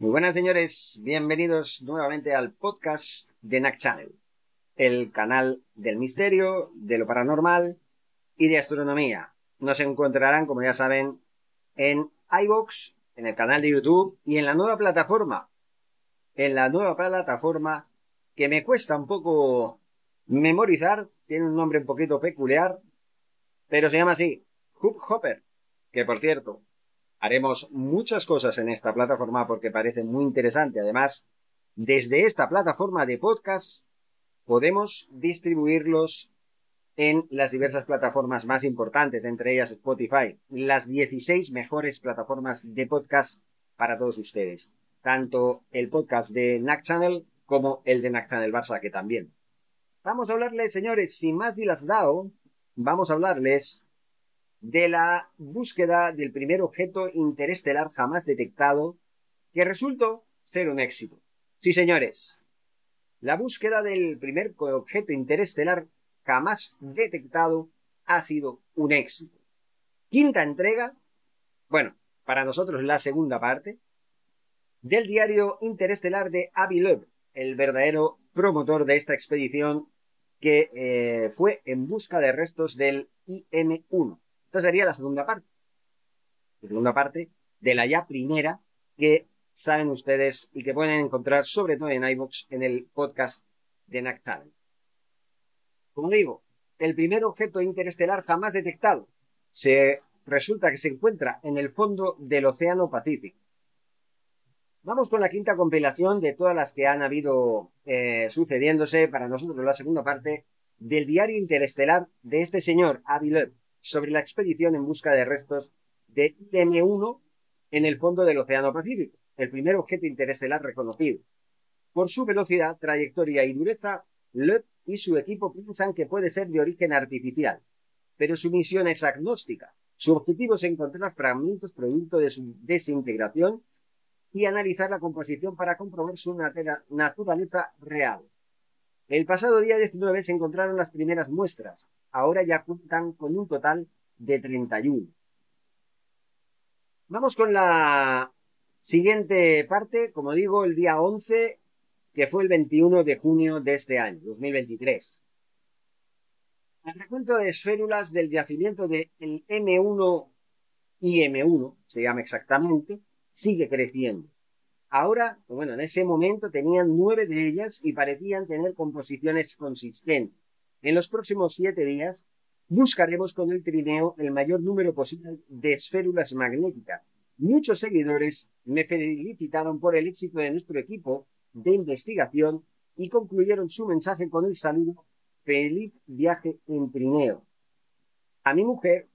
Muy buenas señores, bienvenidos nuevamente al podcast de NAC Channel, el canal del misterio, de lo paranormal y de astronomía. Nos encontrarán, como ya saben, en iVoox, en el canal de YouTube y en la nueva plataforma, en la nueva plataforma que me cuesta un poco memorizar, tiene un nombre un poquito peculiar, pero se llama así, Hopper, que por cierto, haremos muchas cosas en esta plataforma porque parece muy interesante. Además, desde esta plataforma de podcast podemos distribuirlos en las diversas plataformas más importantes, entre ellas Spotify, las 16 mejores plataformas de podcast para todos ustedes. Tanto el podcast de NAC Channel como el de NAC Channel Barça, que también. Vamos a hablarles, señores, sin más dilazdao, vamos a hablarles de la búsqueda del primer objeto interestelar jamás detectado, que resultó ser un éxito. Sí, señores, la búsqueda del primer objeto interestelar jamás detectado ha sido un éxito. Quinta entrega, bueno, para nosotros la segunda parte, del diario interestelar de Avi Loeb, el verdadero promotor de esta expedición que eh, fue en busca de restos del IM-1. Esta sería la segunda parte. La segunda parte de la ya primera que saben ustedes y que pueden encontrar sobre todo en iVoox en el podcast de Nactal. Como digo, el primer objeto interestelar jamás detectado se resulta que se encuentra en el fondo del Océano Pacífico. Vamos con la quinta compilación de todas las que han habido eh, sucediéndose para nosotros la segunda parte del diario interestelar de este señor Avi sobre la expedición en busca de restos de IM-1 en el fondo del Océano Pacífico, el primer objeto interestelar reconocido. Por su velocidad, trayectoria y dureza, Loeb y su equipo piensan que puede ser de origen artificial, pero su misión es agnóstica. Su objetivo es encontrar fragmentos producto de su desintegración y analizar la composición para comprobar su naturaleza real. El pasado día 19 se encontraron las primeras muestras. Ahora ya cuentan con un total de 31. Vamos con la siguiente parte, como digo, el día 11, que fue el 21 de junio de este año, 2023. El recuento de esférulas del yacimiento del M1 y M1, se llama exactamente, sigue creciendo. Ahora, bueno, en ese momento tenían nueve de ellas y parecían tener composiciones consistentes. En los próximos siete días buscaremos con el trineo el mayor número posible de esférulas magnéticas. Muchos seguidores me felicitaron por el éxito de nuestro equipo de investigación y concluyeron su mensaje con el saludo Feliz viaje en trineo. A mi mujer,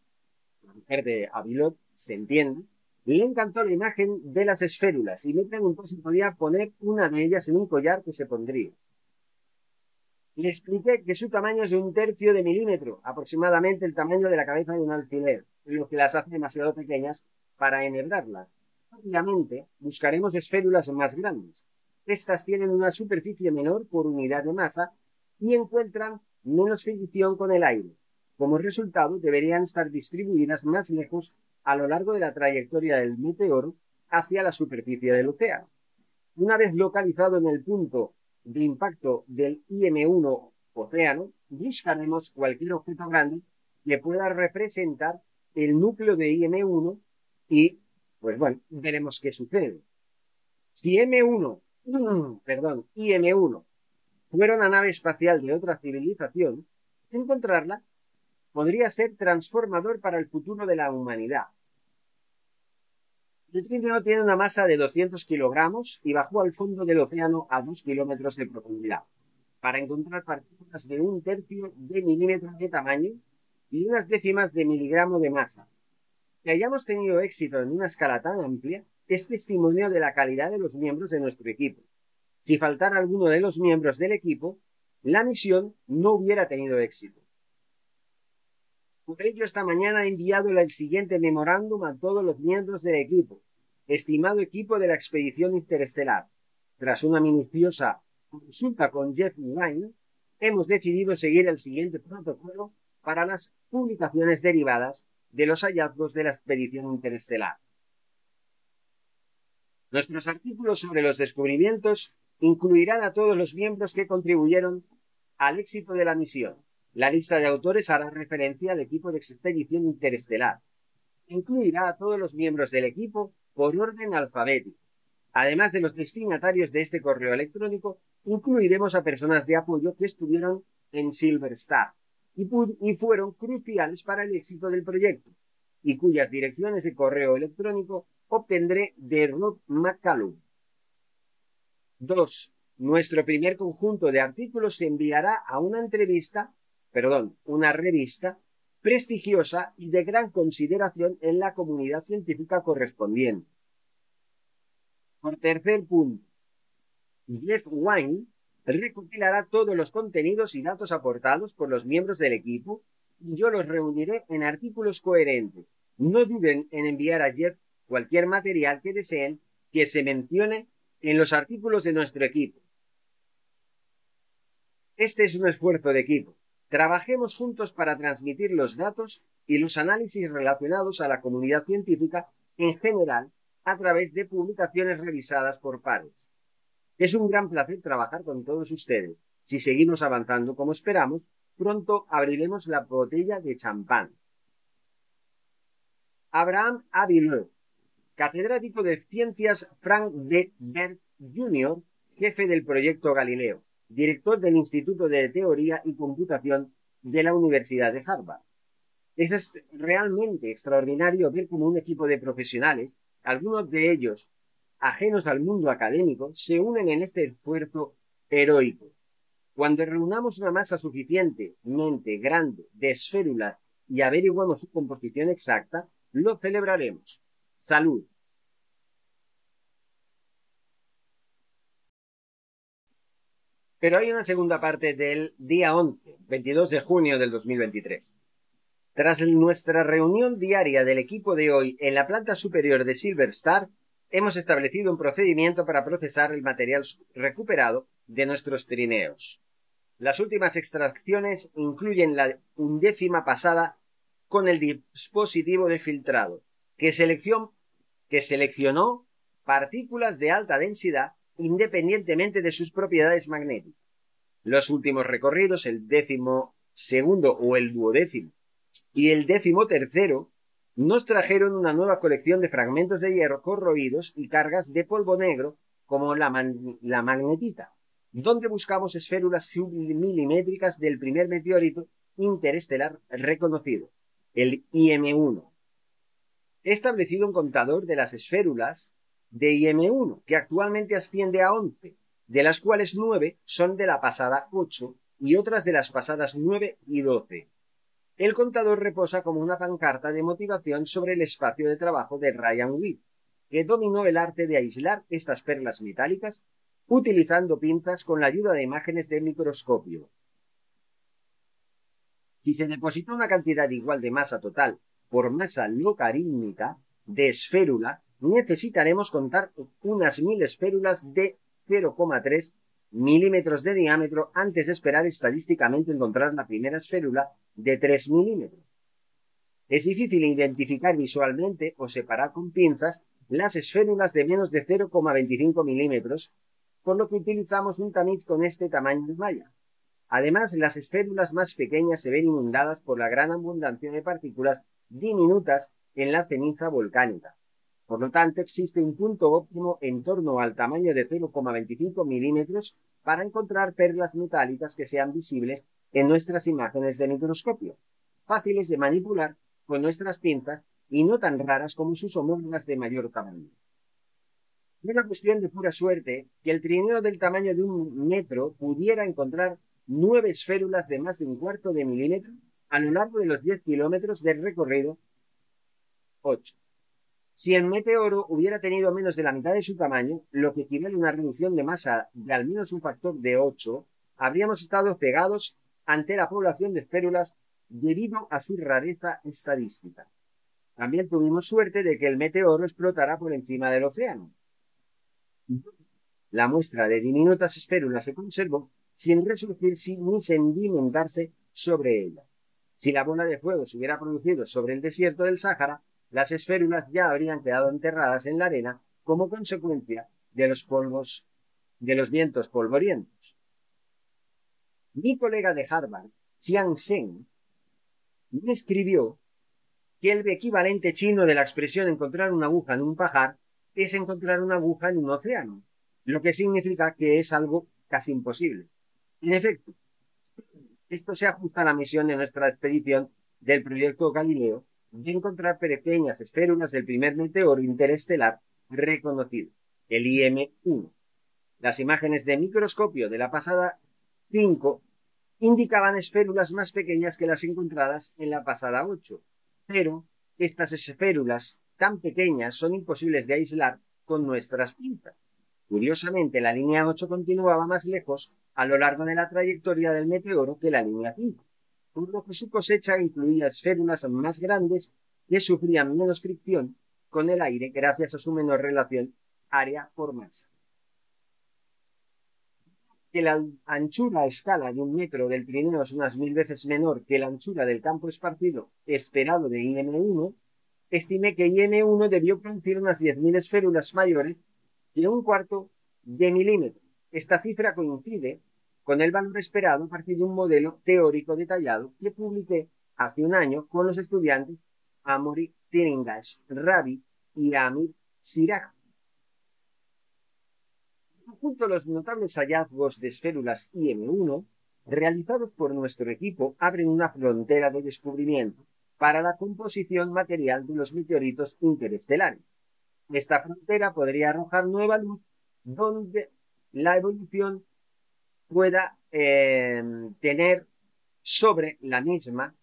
la mujer de Avilot, se entiende, le encantó la imagen de las esférulas y me preguntó si podía poner una de ellas en un collar que se pondría. Le expliqué que su tamaño es de un tercio de milímetro, aproximadamente el tamaño de la cabeza de un alfiler, lo que las hace demasiado pequeñas para enhebrarlas. Obviamente, buscaremos esférulas más grandes. Estas tienen una superficie menor por unidad de masa y encuentran menos fricción con el aire. Como resultado, deberían estar distribuidas más lejos a lo largo de la trayectoria del meteoro hacia la superficie del océano. Una vez localizado en el punto de impacto del IM1 océano, buscaremos cualquier objeto grande que pueda representar el núcleo de IM1 y, pues bueno, veremos qué sucede. Si M1, perdón, IM1 fuera una nave espacial de otra civilización, encontrarla podría ser transformador para el futuro de la humanidad. El trineo tiene una masa de 200 kilogramos y bajó al fondo del océano a 2 kilómetros de profundidad para encontrar partículas de un tercio de milímetro de tamaño y unas décimas de miligramo de masa. Que hayamos tenido éxito en una escala tan amplia es testimonio de la calidad de los miembros de nuestro equipo. Si faltara alguno de los miembros del equipo, la misión no hubiera tenido éxito. Por ello, esta mañana he enviado el siguiente memorándum a todos los miembros del equipo. Estimado equipo de la expedición interestelar, tras una minuciosa consulta con Jeff Wine, hemos decidido seguir el siguiente protocolo para las publicaciones derivadas de los hallazgos de la expedición interestelar. Nuestros artículos sobre los descubrimientos incluirán a todos los miembros que contribuyeron al éxito de la misión. La lista de autores hará referencia al equipo de expedición interestelar. Incluirá a todos los miembros del equipo por orden alfabético. Además de los destinatarios de este correo electrónico, incluiremos a personas de apoyo que estuvieron en Silver Star y, fueron cruciales para el éxito del proyecto y cuyas direcciones de correo electrónico obtendré de Rob McCallum. 2. Nuestro primer conjunto de artículos se enviará a una entrevista, perdón, una revista prestigiosa y de gran consideración en la comunidad científica correspondiente. Por tercer punto, Jeff Wine recopilará todos los contenidos y datos aportados por los miembros del equipo y yo los reuniré en artículos coherentes. No duden en enviar a Jeff cualquier material que deseen que se mencione en los artículos de nuestro equipo. Este es un esfuerzo de equipo. Trabajemos juntos para transmitir los datos y los análisis relacionados a la comunidad científica en general a través de publicaciones revisadas por pares. Es un gran placer trabajar con todos ustedes. Si seguimos avanzando como esperamos, pronto abriremos la botella de champán. Abraham Avileux, catedrático de Ciencias Frank D. Bert Jr., jefe del proyecto Galileo, director del Instituto de Teoría y Computación de la Universidad de Harvard. Es realmente extraordinario ver cómo un equipo de profesionales, algunos de ellos ajenos al mundo académico, se unen en este esfuerzo heroico. Cuando reunamos una masa suficientemente grande de esférulas y averiguamos su composición exacta, lo celebraremos. Salud. Pero hay una segunda parte del día 11, 22 de junio del 2023. Tras nuestra reunión diaria del equipo de hoy en la planta superior de Silver Star, hemos establecido un procedimiento para procesar el material recuperado de nuestros trineos. Las últimas extracciones incluyen la undécima pasada con el dispositivo de filtrado, que, que seleccionó partículas de alta densidad independientemente de sus propiedades magnéticas. Los últimos recorridos, el décimo segundo o el duodécimo y el décimo tercero, nos trajeron una nueva colección de fragmentos de hierro corroídos y cargas de polvo negro como la, la magnetita, donde buscamos esférulas submilimétricas del primer meteorito interestelar reconocido, el IM-1. He establecido un contador de las esférulas de IM1, que actualmente asciende a 11, de las cuales 9 son de la pasada 8 y otras de las pasadas 9 y 12. El contador reposa como una pancarta de motivación sobre el espacio de trabajo de Ryan Witt, que dominó el arte de aislar estas perlas metálicas utilizando pinzas con la ayuda de imágenes de microscopio. Si se deposita una cantidad igual de masa total por masa logarítmica de esférula, necesitaremos contar unas mil esférulas de 0,3 milímetros de diámetro antes de esperar estadísticamente encontrar la primera esférula de 3 milímetros. Es difícil identificar visualmente o separar con pinzas las esférulas de menos de 0,25 milímetros, por lo que utilizamos un tamiz con este tamaño de malla. Además, las esférulas más pequeñas se ven inundadas por la gran abundancia de partículas diminutas en la ceniza volcánica. Por lo tanto, existe un punto óptimo en torno al tamaño de 0,25 milímetros para encontrar perlas metálicas que sean visibles en nuestras imágenes de microscopio, fáciles de manipular con nuestras pinzas y no tan raras como sus homólogas de mayor tamaño. Es una cuestión de pura suerte que el trineo del tamaño de un metro pudiera encontrar nueve esférulas de más de un cuarto de milímetro a lo largo de los 10 kilómetros del recorrido 8. Si el meteoro hubiera tenido menos de la mitad de su tamaño, lo que equivale a una reducción de masa de al menos un factor de 8, habríamos estado cegados ante la población de esférulas debido a su rareza estadística. También tuvimos suerte de que el meteoro explotara por encima del océano. La muestra de diminutas esférulas se conservó sin resurgir ni sedimentarse sobre ella. Si la bola de fuego se hubiera producido sobre el desierto del Sáhara, las esférulas ya habrían quedado enterradas en la arena como consecuencia de los polvos, de los vientos polvorientos. Mi colega de Harvard, Chiang Seng, me escribió que el equivalente chino de la expresión encontrar una aguja en un pajar es encontrar una aguja en un océano, lo que significa que es algo casi imposible. En efecto, esto se ajusta a la misión de nuestra expedición del proyecto Galileo de encontrar pequeñas esférulas del primer meteoro interestelar reconocido, el IM-1. Las imágenes de microscopio de la pasada 5 indicaban esférulas más pequeñas que las encontradas en la pasada 8, pero estas esférulas tan pequeñas son imposibles de aislar con nuestras pinzas. Curiosamente, la línea 8 continuaba más lejos a lo largo de la trayectoria del meteoro que la línea 5, lo que su cosecha incluía esférulas más grandes que sufrían menos fricción con el aire gracias a su menor relación área por masa. Que la anchura a escala de un metro del Pirineo es unas mil veces menor que la anchura del campo esparcido esperado de IM1, estimé que IM1 debió producir unas 10.000 esférulas mayores que un cuarto de milímetro. Esta cifra coincide con el valor esperado a partir de un modelo teórico detallado que publiqué hace un año con los estudiantes Amory Tiringash, Rabi y Amir Siraj. Junto a los notables hallazgos de esférulas IM1, realizados por nuestro equipo, abren una frontera de descubrimiento para la composición material de los meteoritos interestelares. Esta frontera podría arrojar nueva luz donde la evolución pueda eh, tener sobre la misma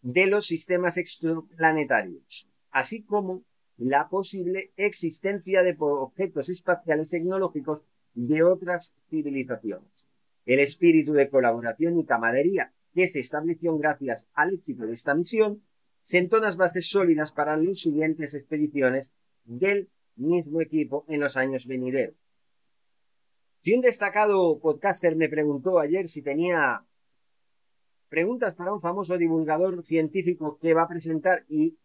de los sistemas extraplanetarios, así como la posible existencia de objetos espaciales tecnológicos de otras civilizaciones. El espíritu de colaboración y camaradería que se estableció gracias al éxito de esta misión sentó las bases sólidas para las siguientes expediciones del mismo equipo en los años venideros. Si un destacado podcaster me preguntó ayer si tenía preguntas para un famoso divulgador científico que va a presentar y,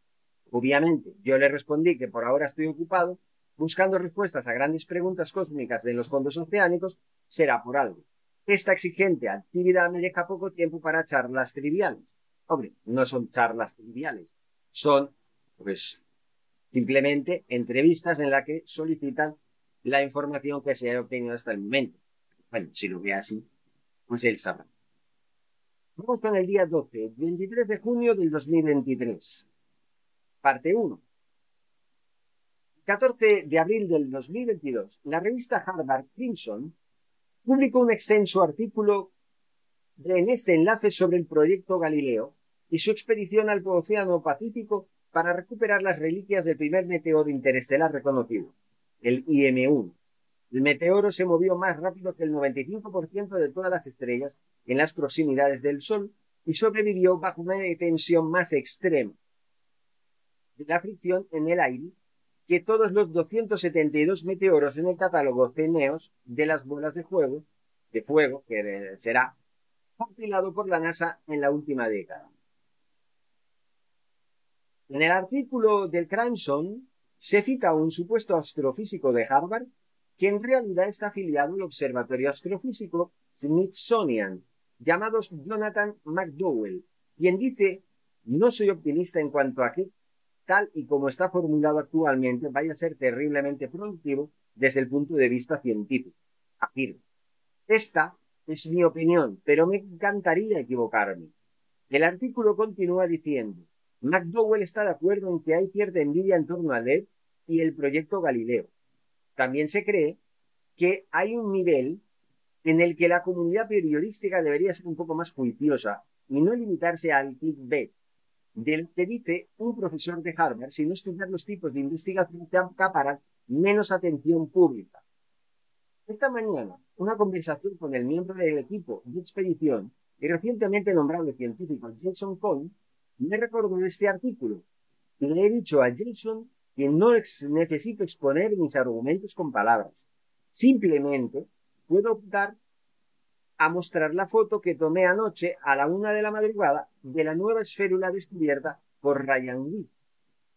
obviamente, yo le respondí que por ahora estoy ocupado buscando respuestas a grandes preguntas cósmicas de los fondos oceánicos, será por algo. Esta exigente actividad me deja poco tiempo para charlas triviales. Hombre, no son charlas triviales, son, pues, simplemente entrevistas en las que solicitan la información que se ha obtenido hasta el momento. Bueno, si lo ve así, pues él sabrá. Vamos con el día 12, 23 de junio del 2023. Parte 1. 14 de abril del 2022, la revista Harvard Crimson publicó un extenso artículo en este enlace sobre el proyecto Galileo y su expedición al Océano Pacífico para recuperar las reliquias del primer meteoro interestelar reconocido, el IM-1. El meteoro se movió más rápido que el 95% de todas las estrellas en las proximidades del Sol y sobrevivió bajo una tensión más extrema de la fricción en el aire que todos los 272 meteoros en el catálogo CENEOS de las bolas de de fuego que será compilado por la NASA en la última década. En el artículo del Crimson se cita a un supuesto astrofísico de Harvard que en realidad está afiliado al Observatorio Astrofísico Smithsonian, llamado Jonathan McDowell, quien dice, no soy optimista en cuanto a que, tal y como está formulado actualmente, vaya a ser terriblemente productivo desde el punto de vista científico. Afirma. Esta es mi opinión, pero me encantaría equivocarme. El artículo continúa diciendo, McDowell está de acuerdo en que hay cierta envidia en torno a él y el proyecto Galileo también se cree que hay un nivel en el que la comunidad periodística debería ser un poco más juiciosa y no limitarse al clickbait, del que dice un profesor de Harvard, sino estudiar los tipos de investigación que acaparan menos atención pública. Esta mañana, una conversación con el miembro del equipo de expedición y recientemente nombrado científico Jason Cohn me recordó este artículo y le he dicho a Jason que no necesito exponer mis argumentos con palabras. Simplemente puedo optar a mostrar la foto que tomé anoche a la una de la madrugada de la nueva esférula descubierta por Ryan Lee.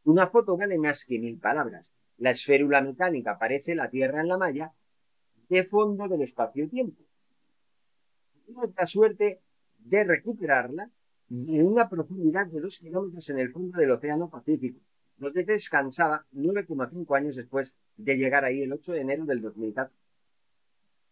Una foto vale más que mil palabras. La esférula mecánica parece la Tierra en la malla de fondo del espacio-tiempo. La suerte de recuperarla en una profundidad de dos kilómetros en el fondo del Océano Pacífico, donde descansaba 9,5 años después de llegar ahí el 8 de enero del 2004.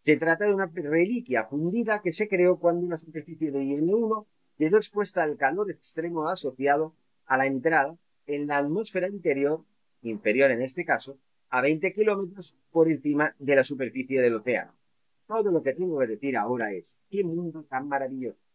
Se trata de una reliquia fundida que se creó cuando una superficie de IN1 quedó expuesta al calor extremo asociado a la entrada en la atmósfera interior, inferior en este caso, a 20 kilómetros por encima de la superficie del océano. Todo lo que tengo que decir ahora es, qué mundo tan maravilloso.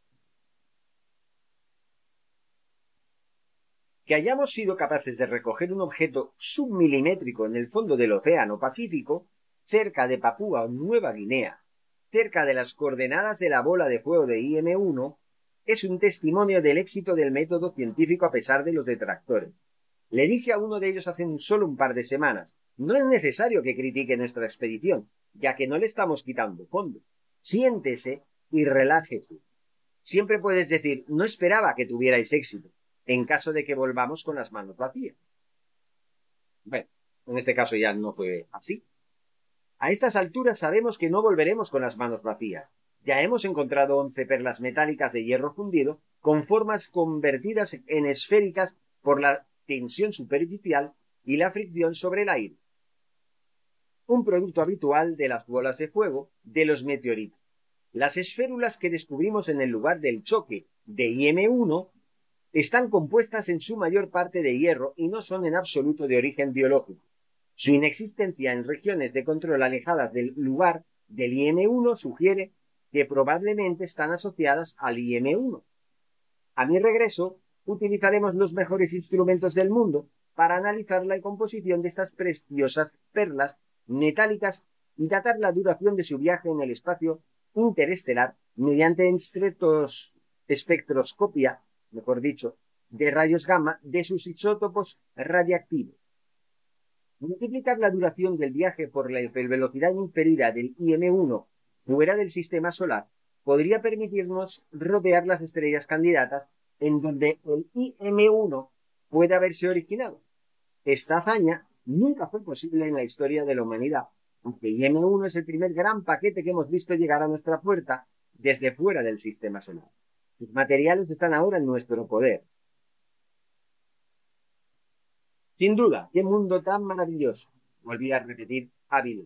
Que hayamos sido capaces de recoger un objeto submilimétrico en el fondo del océano Pacífico cerca de Papúa Nueva Guinea, cerca de las coordenadas de la bola de fuego de IM-1, es un testimonio del éxito del método científico a pesar de los detractores. Le dije a uno de ellos hace solo un par de semanas, no es necesario que critique nuestra expedición, ya que no le estamos quitando fondo. Siéntese y relájese. Siempre puedes decir, no esperaba que tuvierais éxito, en caso de que volvamos con las manos vacías. Bueno, en este caso ya no fue así. A estas alturas sabemos que no volveremos con las manos vacías. Ya hemos encontrado once perlas metálicas de hierro fundido con formas convertidas en esféricas por la tensión superficial y la fricción sobre el aire. Un producto habitual de las bolas de fuego de los meteoritos. Las esférulas que descubrimos en el lugar del choque de IM-1 están compuestas en su mayor parte de hierro y no son en absoluto de origen biológico. Su inexistencia en regiones de control alejadas del lugar del IM-1 sugiere que probablemente están asociadas al IM-1. A mi regreso, utilizaremos los mejores instrumentos del mundo para analizar la composición de estas preciosas perlas metálicas y datar la duración de su viaje en el espacio interestelar mediante espectroscopia, mejor dicho, de rayos gamma de sus isótopos radiactivos. Multiplicar la duración del viaje por la velocidad inferida del IM-1 fuera del sistema solar podría permitirnos rodear las estrellas candidatas en donde el IM-1 puede haberse originado. Esta hazaña nunca fue posible en la historia de la humanidad, aunque IM-1 es el primer gran paquete que hemos visto llegar a nuestra puerta desde fuera del sistema solar. Sus materiales están ahora en nuestro poder. Sin duda, qué mundo tan maravilloso. Volví a repetir ávido.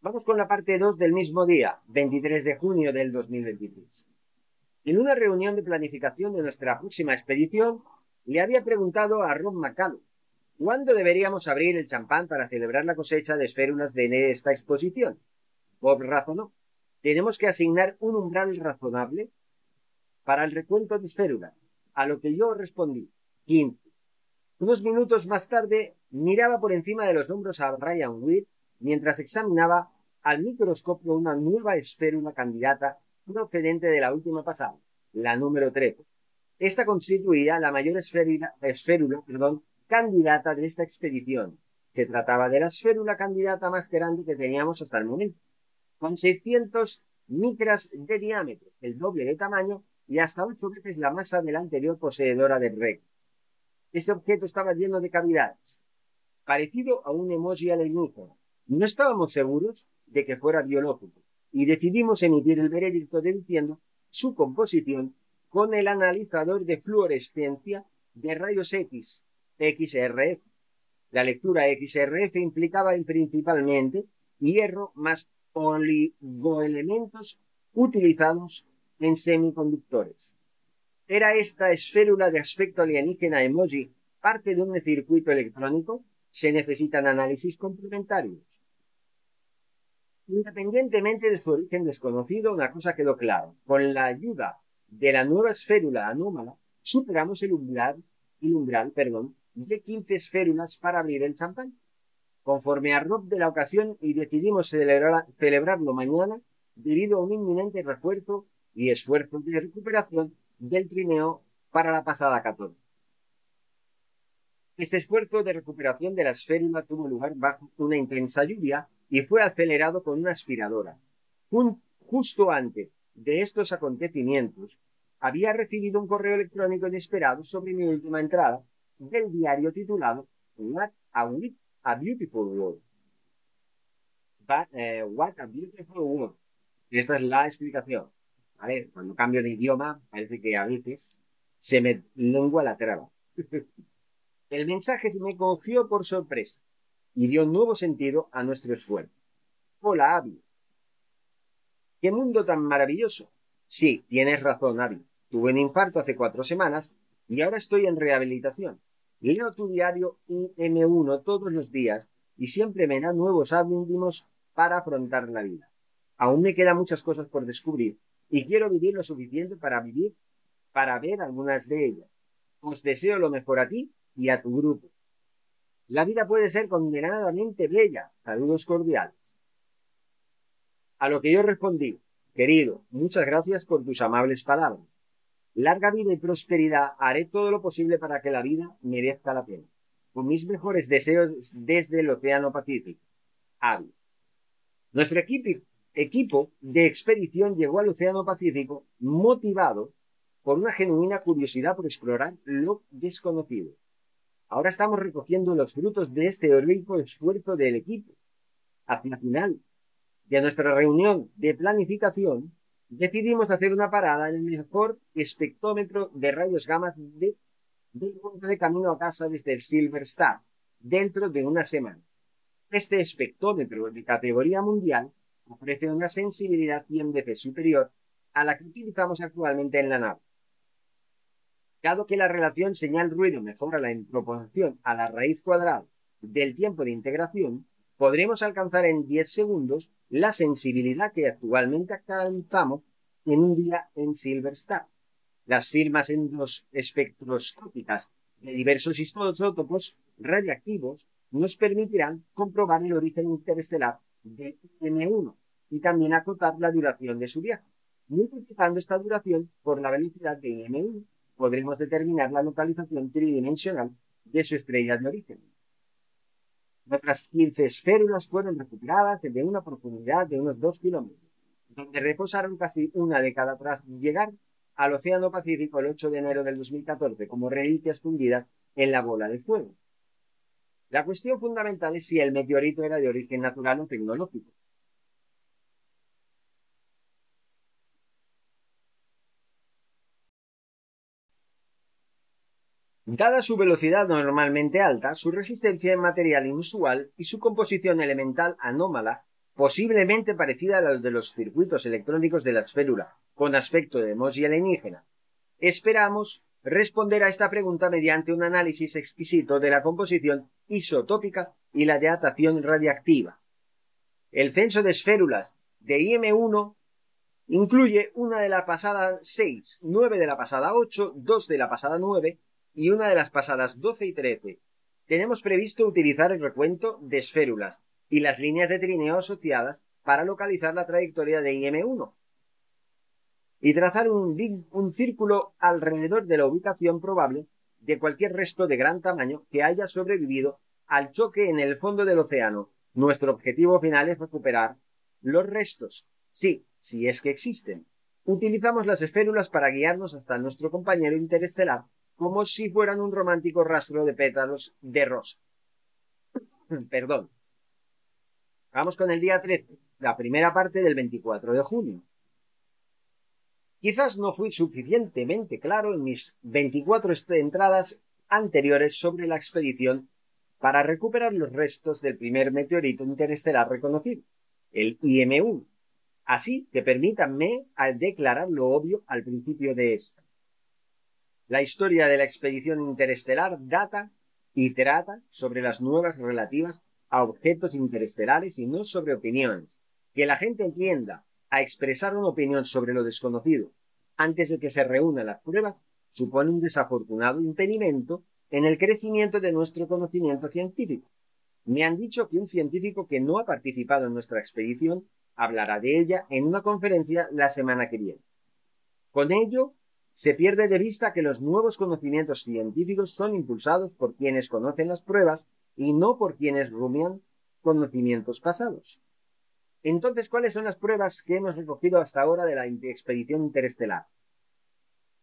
Vamos con la parte 2 del mismo día, 23 de junio del 2023. En una reunión de planificación de nuestra próxima expedición, le había preguntado a Rob McCallum cuándo deberíamos abrir el champán para celebrar la cosecha de esférulas de esta exposición. Bob razonó. Tenemos que asignar un umbral razonable para el recuento de esférulas, a lo que yo respondí, 15. Unos minutos más tarde miraba por encima de los hombros a Brian Weir mientras examinaba al microscopio una nueva esférula candidata procedente de la última pasada, la número 13. Esta constituía la mayor esférula, candidata de esta expedición. Se trataba de la esférula candidata más grande que teníamos hasta el momento, con 600 micras de diámetro, el doble de tamaño y hasta ocho veces la masa de la anterior poseedora del récord. Ese objeto estaba lleno de cavidades, parecido a un emoji alienígena. No estábamos seguros de que fuera biológico y decidimos emitir el veredicto diciendo su composición con el analizador de fluorescencia de rayos X, XRF. La lectura XRF implicaba principalmente hierro más oligoelementos utilizados en semiconductores. ¿Era esta esférula de aspecto alienígena emoji parte de un circuito electrónico? ¿Se necesitan análisis complementarios? Independientemente de su origen desconocido, una cosa quedó clara. Con la ayuda de la nueva esférula anómala, superamos el umbral, el umbral perdón, de 15 esférulas para abrir el champán. Conforme a Rob de la ocasión y decidimos celebrarlo mañana debido a un inminente refuerzo y esfuerzo de recuperación del trineo para la pasada 14. Este esfuerzo de recuperación de la esférula tuvo lugar bajo una intensa lluvia y fue acelerado con una aspiradora. justo antes de estos acontecimientos, había recibido un correo electrónico inesperado sobre mi última entrada del diario titulado a Beautiful World. Eh, what a Beautiful World. Esta es la explicación. ¿Vale? Cuando cambio de idioma, parece que a veces se me lengua la traba. El mensaje se me cogió por sorpresa y dio nuevo sentido a nuestro esfuerzo. Hola, Abby. ¡Qué mundo tan maravilloso! Sí, tienes razón, Abby. Tuve un infarto hace cuatro semanas y ahora estoy en rehabilitación. Leo tu diario IM1 todos los días y siempre me da nuevos ánimos para afrontar la vida. Aún me quedan muchas cosas por descubrir y quiero vivir lo suficiente para vivir, para ver algunas de ellas. Os deseo lo mejor a ti y a tu grupo. La vida puede ser condenadamente bella. Saludos cordiales. A lo que yo respondí, querido, muchas gracias por tus amables palabras. Larga vida y prosperidad, haré todo lo posible para que la vida merezca la pena. Con mis mejores deseos desde el Océano Pacífico. Avi. Nuestro equipo, equipo de expedición llegó al Océano Pacífico motivado por una genuina curiosidad por explorar lo desconocido. Ahora estamos recogiendo los frutos de este heroico esfuerzo del equipo. Hacia final de nuestra reunión de planificación, decidimos hacer una parada en el mejor espectrómetro de rayos gamas de, del de camino a casa desde el Silver Star, dentro de una semana. Este espectrómetro de categoría mundial ofrece una sensibilidad 100 veces superior a la que utilizamos actualmente en la nave. Dado que la relación señal-ruido mejora la en proporción a la raíz cuadrada del tiempo de integración, podremos alcanzar en 10 segundos la sensibilidad que actualmente alcanzamos en un día en Silver Star. Las firmas espectroscópicas de diversos isótopos radiactivos nos permitirán comprobar el origen interestelar de M1 y también acotar la duración de su viaje, multiplicando esta duración por la velocidad de M1 podremos determinar la localización tridimensional de su estrella de origen. Nuestras 15 esférulas fueron recuperadas de una profundidad de unos 2 kilómetros, donde reposaron casi una década tras llegar al Océano Pacífico el 8 de enero del 2014 como reliquias fundidas en la bola de fuego. La cuestión fundamental es si el meteorito era de origen natural o tecnológico. Dada su velocidad normalmente alta, su resistencia en material inusual y su composición elemental anómala, posiblemente parecida a la de los circuitos electrónicos de la esférula, con aspecto de emoji alienígena, esperamos responder a esta pregunta mediante un análisis exquisito de la composición isotópica y la datación radiactiva. El censo de esférulas de IM1 incluye una de la pasada 6, 9 de la pasada 8, 2 de la pasada 9, y una de las pasadas 12 y 13. Tenemos previsto utilizar el recuento de esférulas y las líneas de trineo asociadas para localizar la trayectoria de IM1 y trazar un, círculo alrededor de la ubicación probable de cualquier resto de gran tamaño que haya sobrevivido al choque en el fondo del océano. Nuestro objetivo final es recuperar los restos, sí, si es que existen. Utilizamos las esférulas para guiarnos hasta nuestro compañero interestelar como si fueran un romántico rastro de pétalos de rosa. Perdón. Vamos con el día 13, la primera parte del 24 de junio. Quizás no fui suficientemente claro en mis 24 entradas anteriores sobre la expedición para recuperar los restos del primer meteorito interestelar reconocido, el IM-1. Así que permítanme declarar lo obvio al principio de esta. La historia de la expedición interestelar data y trata sobre las nuevas relativas a objetos interestelares y no sobre opiniones. Que la gente entienda a expresar una opinión sobre lo desconocido antes de que se reúnan las pruebas supone un desafortunado impedimento en el crecimiento de nuestro conocimiento científico. Me han dicho que un científico que no ha participado en nuestra expedición hablará de ella en una conferencia la semana que viene. Con ello, se pierde de vista que los nuevos conocimientos científicos son impulsados por quienes conocen las pruebas y no por quienes rumian conocimientos pasados. Entonces, ¿cuáles son las pruebas que hemos recogido hasta ahora de la expedición interestelar?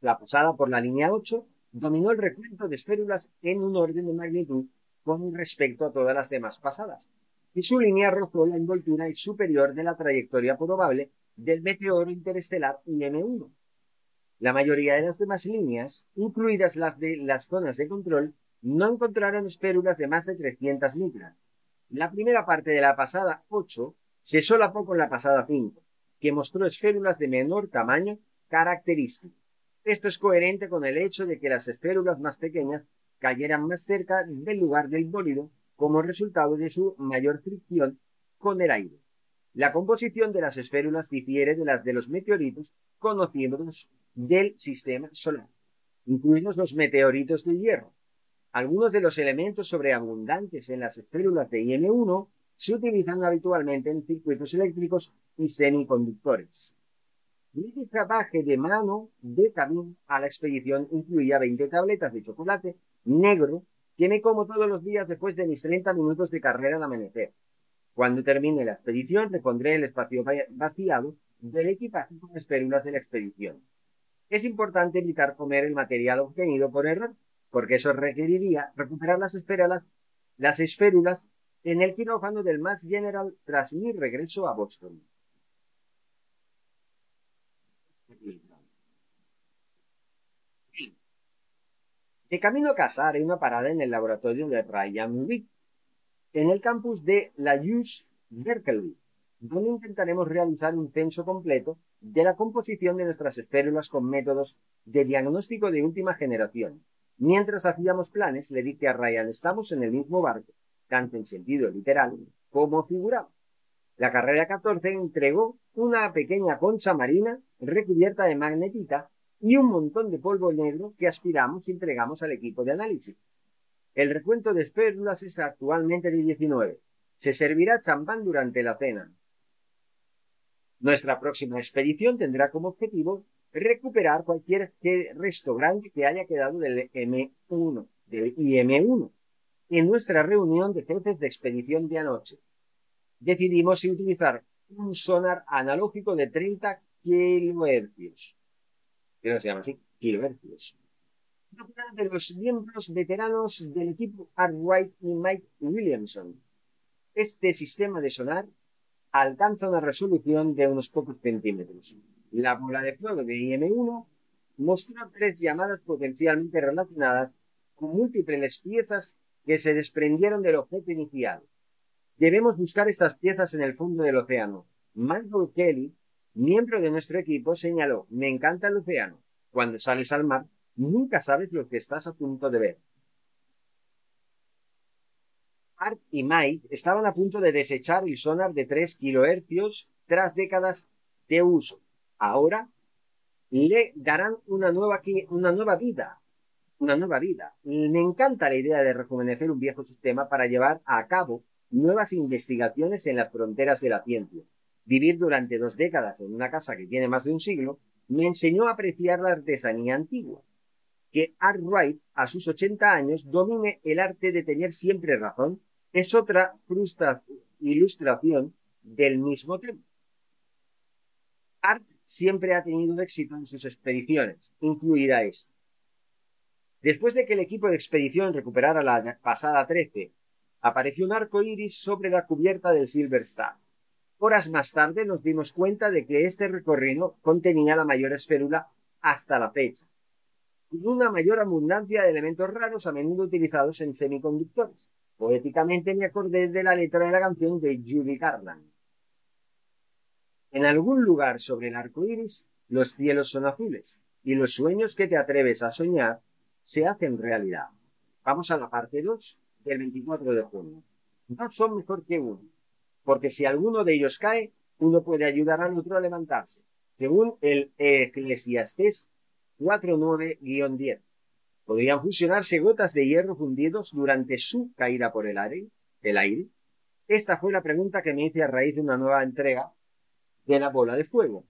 La pasada por la línea 8 dominó el recuento de esférulas en un orden de magnitud con respecto a todas las demás pasadas, y su línea rozó la envoltura superior de la trayectoria probable del meteoro interestelar IM-1. La mayoría de las demás líneas, incluidas las de las zonas de control, no encontraron espérulas de más de 300 micras. La primera parte de la pasada 8 se solapó con la pasada 5, que mostró esférulas de menor tamaño característico. Esto es coherente con el hecho de que las esférulas más pequeñas cayeran más cerca del lugar del bólido como resultado de su mayor fricción con el aire. La composición de las esférulas difiere de las de los meteoritos conocidos del sistema solar, incluidos los meteoritos de hierro. Algunos de los elementos sobreabundantes en las esférulas de IM1 se utilizan habitualmente en circuitos eléctricos y semiconductores. Mi equipaje de mano de camino a la expedición incluía 20 tabletas de chocolate negro que me como todos los días después de mis 30 minutos de carrera al amanecer. Cuando termine la expedición, repondré el espacio vaciado del equipaje con espérulas de la expedición. Es importante evitar comer el material obtenido por error, porque eso requeriría recuperar las esférulas, las esférulas en el quirófano del Mass General tras mi regreso a Boston. De camino a casa haré una parada en el laboratorio de Ryan Wick, en el campus de la UC Berkeley, donde intentaremos realizar un censo completo de la composición de nuestras esférulas con métodos de diagnóstico de última generación. Mientras hacíamos planes, le dije a Ryan, estamos en el mismo barco, tanto en sentido literal como figurado. La carrera 14 entregó una pequeña concha marina recubierta de magnetita y un montón de polvo negro que aspiramos y entregamos al equipo de análisis. El recuento de espérulas es actualmente de 19. Se servirá champán durante la cena. Nuestra próxima expedición tendrá como objetivo recuperar cualquier resto grande que haya quedado del M1, del IM1, en nuestra reunión de jefes de expedición de anoche. Decidimos utilizar un sonar analógico de 30 kilohercios que se llama así, kilohercios. de los miembros veteranos del equipo Art Wright y Mike Williamson. Este sistema de sonar alcanza una resolución de unos pocos centímetros. La bola de fuego de IM-1 mostró tres llamadas potencialmente relacionadas con múltiples piezas que se desprendieron del objeto inicial. Debemos buscar estas piezas en el fondo del océano. Michael Kelly, miembro de nuestro equipo, señaló, me encanta el océano. Cuando sales al mar, nunca sabes lo que estás a punto de ver. Art y Mike estaban a punto de desechar el sonar de 3 kHz tras décadas de uso. Ahora le darán una nueva, una nueva vida una nueva vida. Me encanta la idea de rejuvenecer un viejo sistema para llevar a cabo nuevas investigaciones en las fronteras de la ciencia. Vivir durante dos décadas en una casa que tiene más de un siglo me enseñó a apreciar la artesanía antigua. Que Art Wright, a sus 80 años, domine el arte de tener siempre razón es otra ilustración del mismo tema. Art siempre ha tenido éxito en sus expediciones, incluida esta. Después de que el equipo de expedición recuperara la pasada 13, apareció un arco iris sobre la cubierta del Silver Star. Horas más tarde nos dimos cuenta de que este recorrido contenía la mayor esférula hasta la fecha, y una mayor abundancia de elementos raros a menudo utilizados en semiconductores. Poéticamente me acordé de la letra de la canción de Judy Garland. En algún lugar sobre el arco iris, los cielos son azules, y los sueños que te atreves a soñar se hacen realidad. Vamos a la parte 2 del 24 de junio. No son mejor que uno, porque si alguno de ellos cae, uno puede ayudar al otro a levantarse, según el Eclesiastés 4.9-10. Podrían fusionarse gotas de hierro fundidos durante su caída por el aire, el aire. Esta fue la pregunta que me hice a raíz de una nueva entrega de la bola de fuego,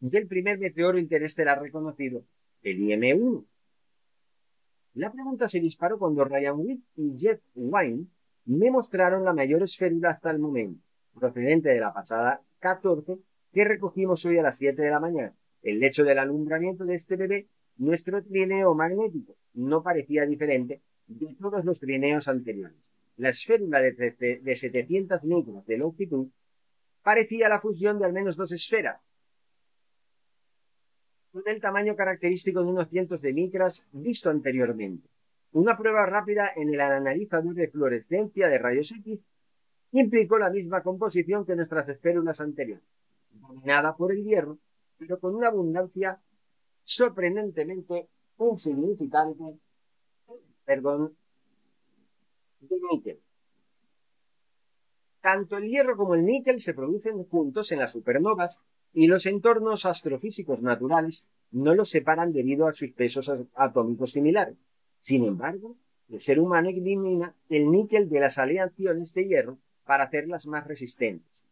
del primer meteoro interestelar reconocido, el IM-1, la pregunta se disparó cuando Ryan Witt y Jeff Wine me mostraron la mayor esférula hasta el momento, procedente de la pasada 14 que recogimos hoy a las 7 de la mañana. El hecho del alumbramiento de este bebé, nuestro trineo magnético, no parecía diferente de todos los trineos anteriores. la esférula de, 700 micras de longitud parecía la fusión de al menos dos esferas, con el tamaño característico de unos cientos de micras visto anteriormente. Una prueba rápida en el analizador de fluorescencia de rayos X implicó la misma composición que nuestras esférulas anteriores, dominada por el hierro, pero con una abundancia sorprendentemente insignificante, de níquel. Tanto el hierro como el níquel se producen juntos en las supernovas y los entornos astrofísicos naturales no los separan debido a sus pesos atómicos similares. Sin embargo, el ser humano elimina el níquel de las aleaciones de hierro para hacerlas más resistentes.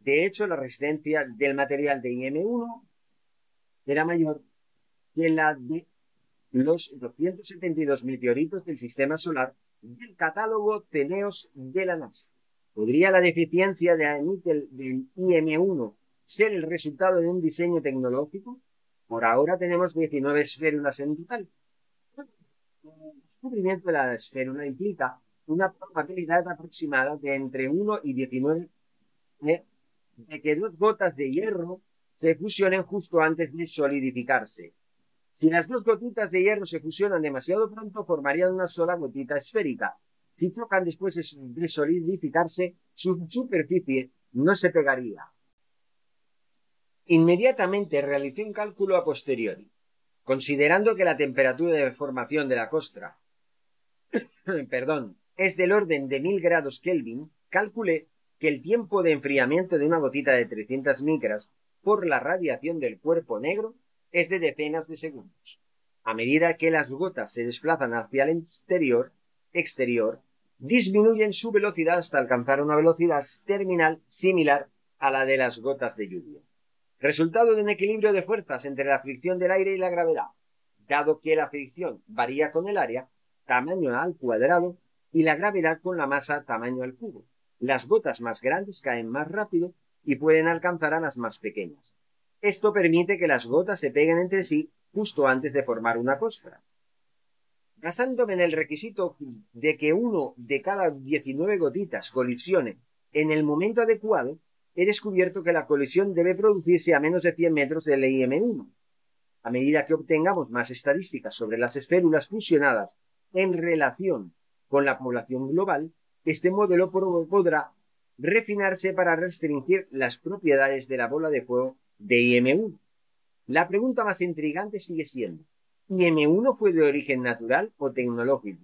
De hecho, la resistencia del material de IM1 era mayor que la de los 272 meteoritos del sistema solar del catálogo Ceneos de la NASA. ¿Podría la deficiencia de níquel del IM1 ser el resultado de un diseño tecnológico? Por ahora tenemos 19 esférulas en total. El descubrimiento de la esférula implica una probabilidad aproximada de entre 1 y 19 de, de que dos gotas de hierro se fusionen justo antes de solidificarse. Si las dos gotitas de hierro se fusionan demasiado pronto, formarían una sola gotita esférica. Si chocan después de solidificarse, su superficie no se pegaría. Inmediatamente realicé un cálculo a posteriori. Considerando que la temperatura de formación de la costra perdón, es del orden de mil grados Kelvin, calculé que el tiempo de enfriamiento de una gotita de 300 micras por la radiación del cuerpo negro es de decenas de segundos. A medida que las gotas se desplazan hacia el exterior, exterior disminuyen su velocidad hasta alcanzar una velocidad terminal similar a la de las gotas de lluvia. Resultado de un equilibrio de fuerzas entre la fricción del aire y la gravedad. Dado que la fricción varía con el área, tamaño al cuadrado, y la gravedad con la masa tamaño al cubo. Las gotas más grandes caen más rápido y pueden alcanzar a las más pequeñas. Esto permite que las gotas se peguen entre sí justo antes de formar una costra. Basándome en el requisito de que uno de cada 19 gotitas colisione en el momento adecuado, he descubierto que la colisión debe producirse a menos de 100 metros del IM1. A medida que obtengamos más estadísticas sobre las esférulas fusionadas en relación con la población global, este modelo podrá refinarse para restringir las propiedades de la bola de fuego de IM1. La pregunta más intrigante sigue siendo, ¿IM1 fue de origen natural o tecnológico?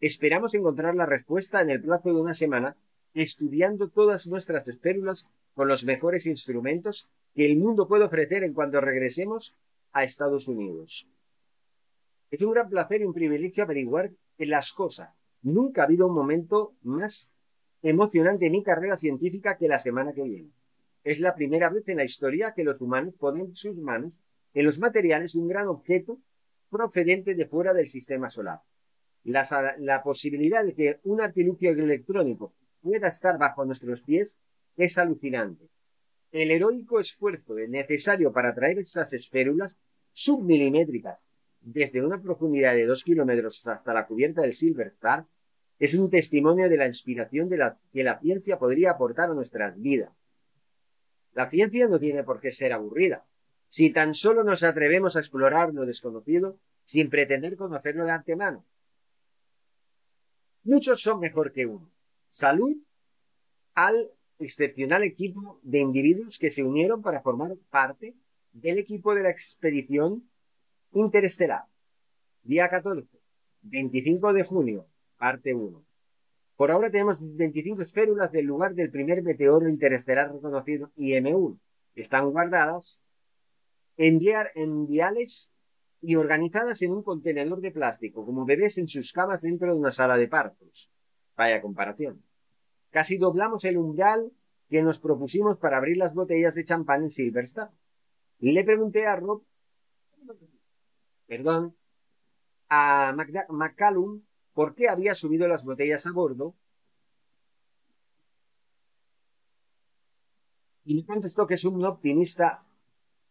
Esperamos encontrar la respuesta en el plazo de una semana estudiando todas nuestras esférulas con los mejores instrumentos que el mundo puede ofrecer en cuanto regresemos a Estados Unidos. Es un gran placer y un privilegio averiguar que las cosas. Nunca ha habido un momento más emocionante en mi carrera científica que la semana que viene. Es la primera vez en la historia que los humanos ponen sus manos en los materiales de un gran objeto procedente de fuera del sistema solar. La, la, posibilidad de que un artilugio electrónico pueda estar bajo nuestros pies es alucinante. El heroico esfuerzo necesario para traer estas esférulas submilimétricas desde una profundidad de dos kilómetros hasta la cubierta del Silver Star es un testimonio de la inspiración que la ciencia podría aportar a nuestras vidas. La ciencia no tiene por qué ser aburrida. Si tan solo nos atrevemos a explorar lo desconocido sin pretender conocerlo de antemano. Muchos son mejor que uno. Salud al excepcional equipo de individuos que se unieron para formar parte del equipo de la expedición interestelar. Día 14, 25 de junio, parte 1. Por ahora tenemos 25 esférulas del lugar del primer meteoro interestelar reconocido IM-1. Están guardadas en, viales y organizadas en un contenedor de plástico, como bebés en sus camas dentro de una sala de partos. Vaya comparación. Casi doblamos el umbral que nos propusimos para abrir las botellas de champán en Silverstone. Le pregunté a Rob, perdón, a McCallum por qué había subido las botellas a bordo y me contestó que es un optimista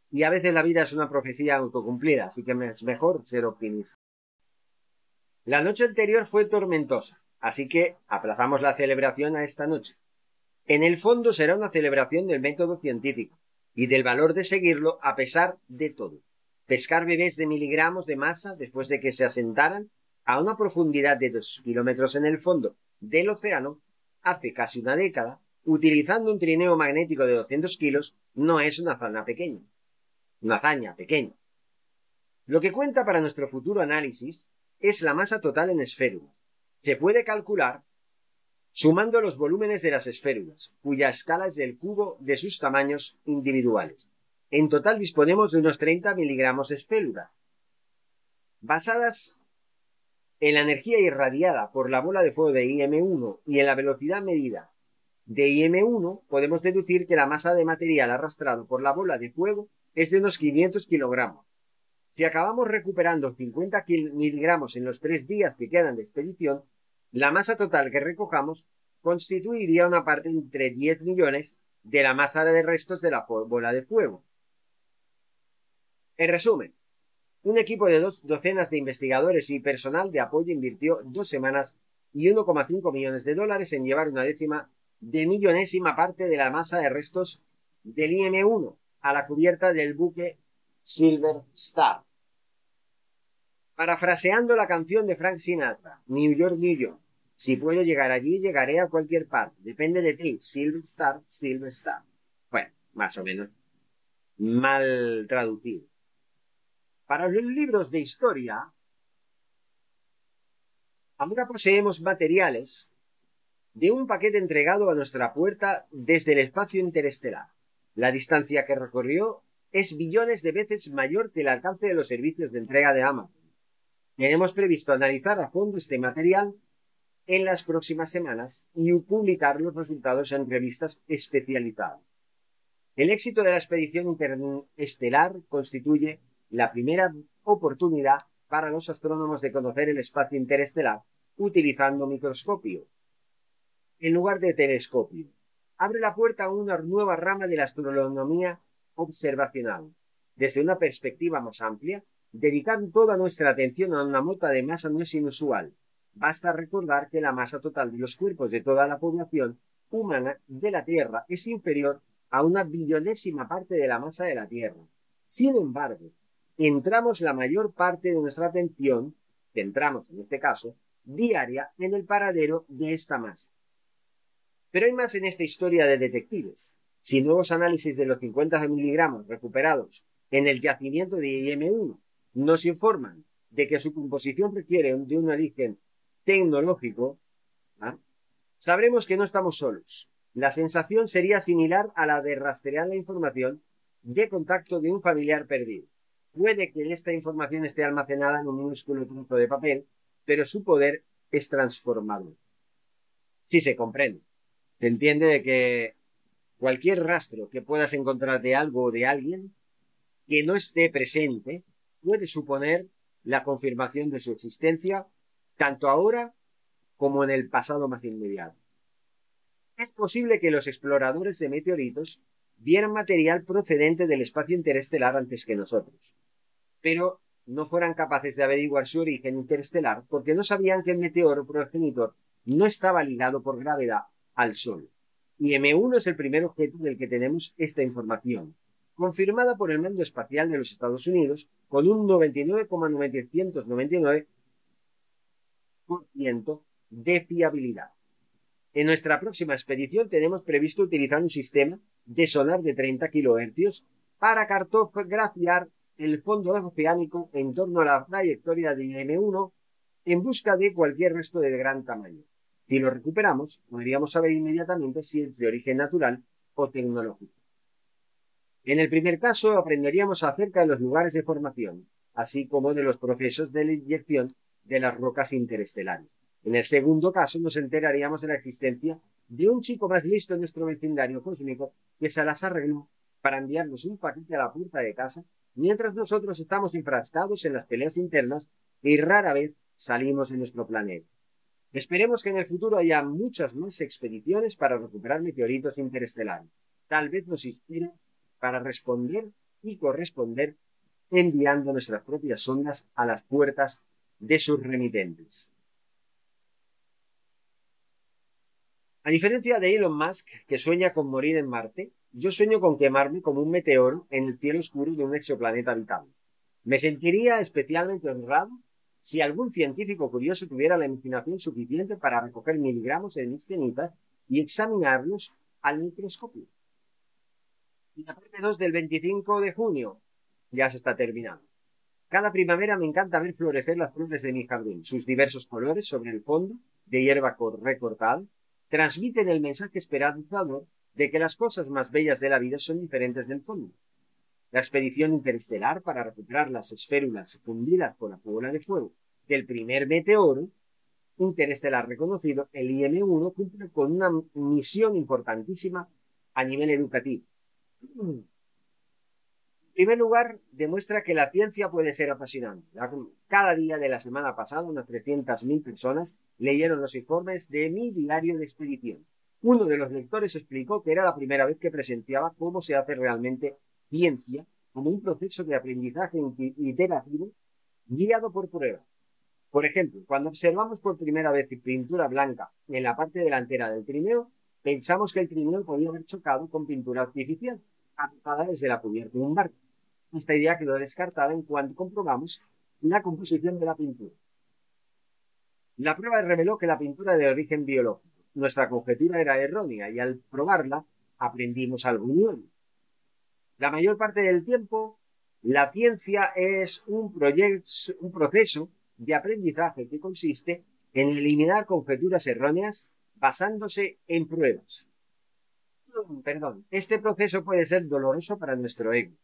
y a veces la vida es una profecía autocumplida, así que es mejor ser optimista. La noche anterior fue tormentosa. Así que aplazamos la celebración a esta noche. En el fondo será una celebración del método científico y del valor de seguirlo a pesar de todo. Pescar bebés de miligramos de masa después de que se asentaran a una profundidad de dos kilómetros en el fondo del océano hace casi una década, utilizando un trineo magnético de 200 kilos, no es una hazaña pequeña. Una hazaña pequeña. Lo que cuenta para nuestro futuro análisis es la masa total en esférulas. Se puede calcular sumando los volúmenes de las esférulas, cuya escala es del cubo de sus tamaños individuales. En total disponemos de unos 30 miligramos esférulas. Basadas en la energía irradiada por la bola de fuego de IM1 y en la velocidad medida de IM1, podemos deducir que la masa de material arrastrado por la bola de fuego es de unos 500 kilogramos. Si acabamos recuperando 50 miligramos en los tres días que quedan de expedición, la masa total que recojamos constituiría una parte entre 10 millones de la masa de restos de la bola de fuego. En resumen, un equipo de dos docenas de investigadores y personal de apoyo invirtió dos semanas y 1,5 millones de dólares en llevar una décima de millonésima parte de la masa de restos del IM-1 a la cubierta del buque Silver Star. Parafraseando la canción de Frank Sinatra, New York, New York. Si puedo llegar allí, llegaré a cualquier parte. Depende de ti. Silver Star, Silver Star. Bueno, más o menos mal traducido. Para los libros de historia, ahora poseemos materiales de un paquete entregado a nuestra puerta desde el espacio interestelar. La distancia que recorrió es billones de veces mayor que el alcance de los servicios de entrega de Amazon. Tenemos previsto analizar a fondo este material en las próximas semanas y publicar los resultados en revistas especializadas. El éxito de la expedición interestelar constituye la primera oportunidad para los astrónomos de conocer el espacio interestelar utilizando microscopio en lugar de telescopio. Abre la puerta a una nueva rama de la astronomía observacional. Desde una perspectiva más amplia, dedicar toda nuestra atención a una mota de masa no es inusual, Basta recordar que la masa total de los cuerpos de toda la población humana de la Tierra es inferior a una billonésima parte de la masa de la Tierra. Sin embargo, entramos la mayor parte de nuestra atención, centramos en este caso, diaria en el paradero de esta masa. Pero hay más en esta historia de detectives. Si nuevos análisis de los 50 miligramos recuperados en el yacimiento de IM1 nos informan de que su composición requiere de un origen tecnológico, ¿ah? sabremos que no estamos solos. La sensación sería similar a la de rastrear la información de contacto de un familiar perdido. Puede que esta información esté almacenada en un minúsculo trozo de papel, pero su poder es transformado. Si se comprende. Se entiende de que cualquier rastro que puedas encontrar de algo o de alguien que no esté presente puede suponer la confirmación de su existencia tanto ahora como en el pasado más inmediato. Es posible que los exploradores de meteoritos vieran material procedente del espacio interestelar antes que nosotros, pero no fueran capaces de averiguar su origen interestelar porque no sabían que el meteoro progenitor no estaba ligado por gravedad al Sol. Y M1 es el primer objeto del que tenemos esta información, confirmada por el mando espacial de los Estados Unidos con un 99,999 de fiabilidad. En nuestra próxima expedición tenemos previsto utilizar un sistema de sonar de 30 kHz para cartografiar el fondo oceánico en torno a la trayectoria de M1 en busca de cualquier resto de gran tamaño. Si lo recuperamos, podríamos saber inmediatamente si es de origen natural o tecnológico. En el primer caso, aprenderíamos acerca de los lugares de formación, así como de los procesos de inyección de las rocas interestelares. En el segundo caso, nos enteraríamos de la existencia de un chico más listo en nuestro vecindario cósmico que se las arregló para enviarnos un paquete a la puerta de casa, mientras nosotros estamos enfrascados en las peleas internas y rara vez salimos de nuestro planeta. Esperemos que en el futuro haya muchas más expediciones para recuperar meteoritos interestelares. Tal vez nos inspire para responder y corresponder enviando nuestras propias ondas a las puertas de sus remitentes. A diferencia de Elon Musk, que sueña con morir en Marte, yo sueño con quemarme como un meteoro en el cielo oscuro de un exoplaneta habitable. Me sentiría especialmente honrado si algún científico curioso tuviera la imaginación suficiente para recoger miligramos de mis cenizas y examinarlos al microscopio. Y la parte 2 del 25 de junio ya se está terminando. Cada primavera me encanta ver florecer las flores de mi jardín, sus diversos colores sobre el fondo de hierba recortada, transmiten el mensaje esperanzador de que las cosas más bellas de la vida son diferentes del fondo. La expedición interestelar para recuperar las esférulas fundidas por la bola de fuego del primer meteoro interestelar reconocido, el IM-1, cumple con una misión importantísima a nivel educativo. Primer lugar, demuestra que la ciencia puede ser apasionante. Cada día de la semana pasada, unas 300.000 personas leyeron los informes de mi diario de expedición. Uno de los lectores explicó que era la primera vez que presenciaba cómo se hace realmente ciencia como un proceso de aprendizaje iterativo guiado por pruebas. Por ejemplo, cuando observamos por primera vez pintura blanca en la parte delantera del trineo, pensamos que el trineo podía haber chocado con pintura artificial, aplicada desde la cubierta de un barco. Esta idea quedó descartada en cuanto comprobamos la composición de la pintura. La prueba reveló que la pintura de origen biológico. Nuestra conjetura era errónea y al probarla aprendimos algo nuevo. La mayor parte del tiempo, la ciencia es un, un proceso de aprendizaje que consiste en eliminar conjeturas erróneas basándose en pruebas. Perdón, este proceso puede ser doloroso para nuestro ego.